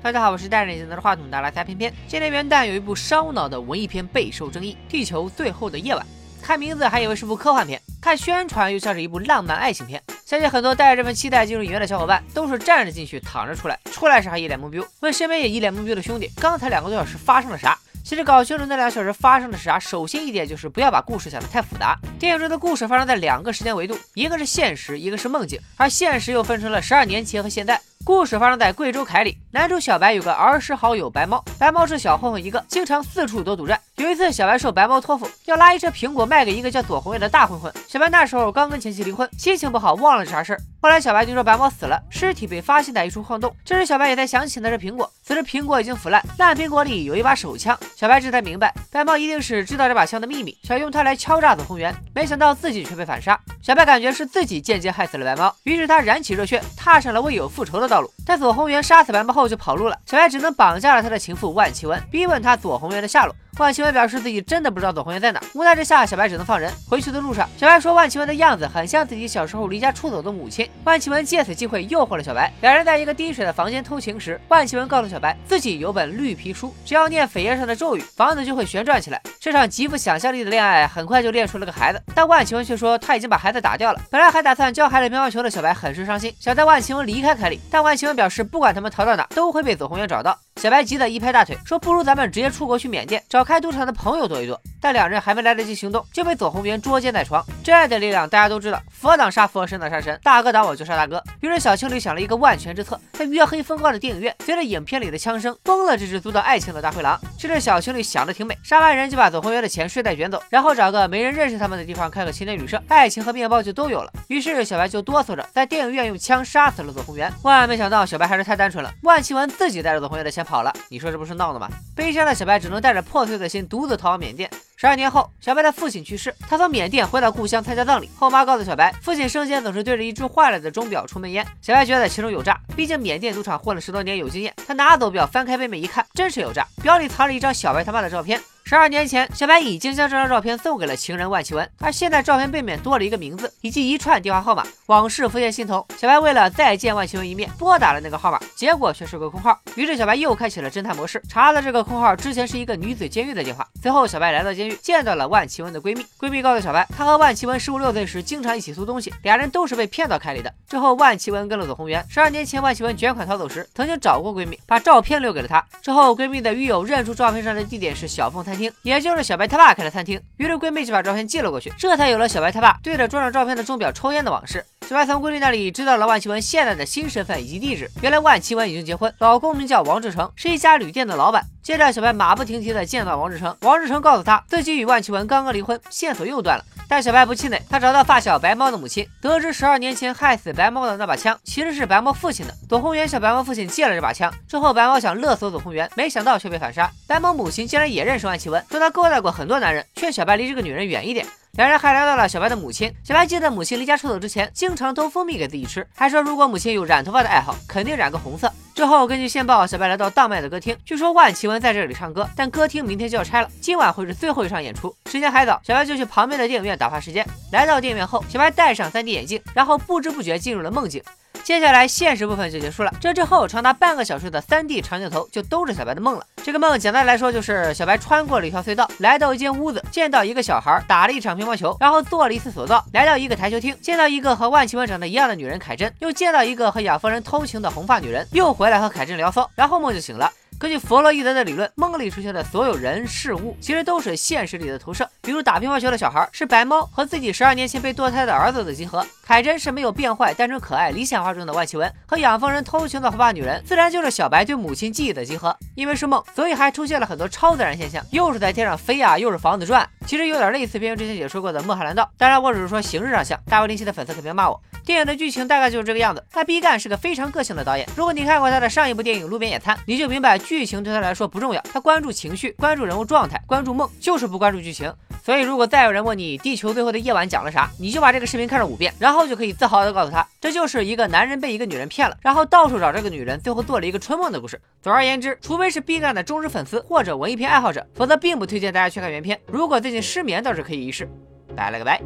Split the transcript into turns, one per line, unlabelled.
大家好，我是戴着眼镜拿着话筒的来猜片片。今年元旦有一部烧脑的文艺片备受争议，《地球最后的夜晚》。看名字还以为是部科幻片，看宣传又像是一部浪漫爱情片。相信很多带着这份期待进入影院的小伙伴，都是站着进去，躺着出来。出来时还一脸懵逼，问身边也一脸懵逼的兄弟：“刚才两个多小时发生了啥？”其实搞清楚那两小时发生的是啥，首先一点就是不要把故事想得太复杂。电影中的故事发生在两个时间维度，一个是现实，一个是梦境，而现实又分成了十二年前和现在。故事发生在贵州凯里，男主小白有个儿时好友白猫，白猫是小混混一个，经常四处躲赌债。有一次，小白受白猫托付，要拉一车苹果卖给一个叫左宏元的大混混。小白那时候刚跟前妻离婚，心情不好，忘了这啥事儿。后来小白听说白猫死了，尸体被发现在一处矿洞，这时小白也才想起那是苹果。此时苹果已经腐烂，烂苹果里有一把手枪。小白这才明白，白猫一定是知道这把枪的秘密，想用它来敲诈左宏元。没想到自己却被反杀。小白感觉是自己间接害死了白猫，于是他燃起热血，踏上了为友复仇的道路。但左宏元杀死白猫后就跑路了，小白只能绑架了他的情妇万绮雯，逼问他左宏元的下落。万绮雯表示自己真的不知道左宏元在哪，无奈之下，小白只能放人。回去的路上，小白说万绮雯的样子很像自己小时候离家出走的母亲。万绮雯借此机会诱惑了小白，两人在一个滴水的房间偷情时，万绮雯告诉小白自己有本绿皮书，只要念扉页上的咒语，房子就会旋转起来。这场极富想象力的恋爱很快就练出了个孩子，但万绮雯却说他已经把孩子打掉了。本来还打算教孩子乒乓球的小白很是伤心，想带万绮雯离开凯里，但万绮雯表示不管他们逃到哪，都会被左宏元找到。小白急得一拍大腿，说：“不如咱们直接出国去缅甸，找开赌场的朋友躲一躲。”但两人还没来得及行动，就被左宏元捉奸在床。真爱的力量，大家都知道，佛挡杀佛，神挡杀神，大哥挡我就杀大哥。于是小情侣想了一个万全之策，在月黑风高的电影院，随着影片里的枪声，崩了这只阻挡爱情的大灰狼。其实小情侣想的挺美，杀完人就把左宏元的钱顺带卷走，然后找个没人认识他们的地方开个青年旅社，爱情和面包就都有了。于是小白就哆嗦着在电影院用枪杀死了左宏元。万万没想到，小白还是太单纯了，万庆文自己带着左宏元的钱跑了。你说这不？是闹呢吗？悲伤的小白只能带着破碎的心独自逃往缅甸。十二年后，小白的父亲去世，他从缅甸回到故乡参加葬礼。后妈告诉小白，父亲生前总是对着一只坏了的钟表出门烟。小白觉得其中有诈，毕竟缅甸赌场混了十多年，有经验。他拿走表，翻开背面一看，真是有诈，表里藏着一张小白他妈的照片。十二年前，小白已经将这张照片送给了情人万绮雯，而现在照片背面多了一个名字以及一串电话号码。往事浮现心头，小白为了再见万绮雯一面，拨打了那个号码，结果却是个空号。于是小白又开启了侦探模式，查了这个空号之前是一个女子监狱的电话。随后，小白来到监狱，见到了万绮雯的闺蜜。闺蜜告诉小白，她和万绮雯十五六岁时经常一起偷东西，俩人都是被骗到凯里的。之后，万绮雯跟了左宏元。十二年前，万绮雯卷款逃走时，曾经找过闺蜜，把照片留给了她。之后，闺蜜的狱友认出照片上的地点是小凤餐厅，也就是小。白他爸开的餐厅，于是闺蜜就把照片寄了过去，这才有了小白他爸对着装着照片的钟表抽烟的往事。小白从闺蜜那里知道了万绮雯现在的新身份以及地址，原来万绮雯已经结婚，老公名叫王志成，是一家旅店的老板。接着，小白马不停蹄的见到王志成，王志成告诉他自己与万绮雯刚刚离婚，线索又断了。但小白不气馁，他找到发小白猫的母亲，得知十二年前害死白猫的那把枪其实是白猫父亲的。左宏元向白猫父亲借了这把枪，之后白猫想勒索左宏元，没想到却被反杀。白猫母亲竟然也认识万绮雯，说她勾搭过很多男人，劝小白离这个女人远一点。两人还聊到了小白的母亲。小白记得母亲离家出走之前，经常偷蜂蜜给自己吃，还说如果母亲有染头发的爱好，肯定染个红色。之后根据线报，小白来到荡麦的歌厅，据说万绮雯在这里唱歌，但歌厅明天就要拆了，今晚会是最后一场演出。时间还早，小白就去旁边的电影院打发时间。来到电影院后，小白戴上 3D 眼镜，然后不知不觉进入了梦境。接下来现实部分就结束了，这之后长达半个小时的 3D 长镜头就都是小白的梦了。这个梦简单来说就是小白穿过了一条隧道，来到一间屋子，见到一个小孩打了一场乒乓球，然后做了一次索道，来到一个台球厅，见到一个和万绮雯长得一样的女人凯珍，又见到一个和养蜂人偷情的红发女人，又回来和凯珍聊骚，然后梦就醒了。根据弗洛伊德的理论，梦里出现的所有人事物，其实都是现实里的投射。比如打乒乓球的小孩是白猫和自己十二年前被堕胎的儿子的集合，凯珍是没有变坏、单纯可爱、理想化中的万绮雯，和养蜂人偷情的红发女人，自然就是小白对母亲记忆的集合。因为是梦，所以还出现了很多超自然现象，又是在天上飞啊，又是房子转，其实有点类似片源之前解说过的《梦海蓝道》。当然，我只是说形式上像，大卫林奇的粉丝可别骂我。电影的剧情大概就是这个样子。那毕赣是个非常个性的导演，如果你看过他的上一部电影《路边野餐》，你就明白剧情对他来说不重要。他关注情绪，关注人物状态，关注梦，就是不关注剧情。所以，如果再有人问你《地球最后的夜晚》讲了啥，你就把这个视频看上五遍，然后就可以自豪的告诉他，这就是一个男人被一个女人骗了，然后到处找这个女人，最后做了一个春梦的故事。总而言之，除非非是 B 站的忠实粉丝或者文艺片爱好者，否则并不推荐大家去看原片。如果最近失眠，倒是可以一试。拜了个拜。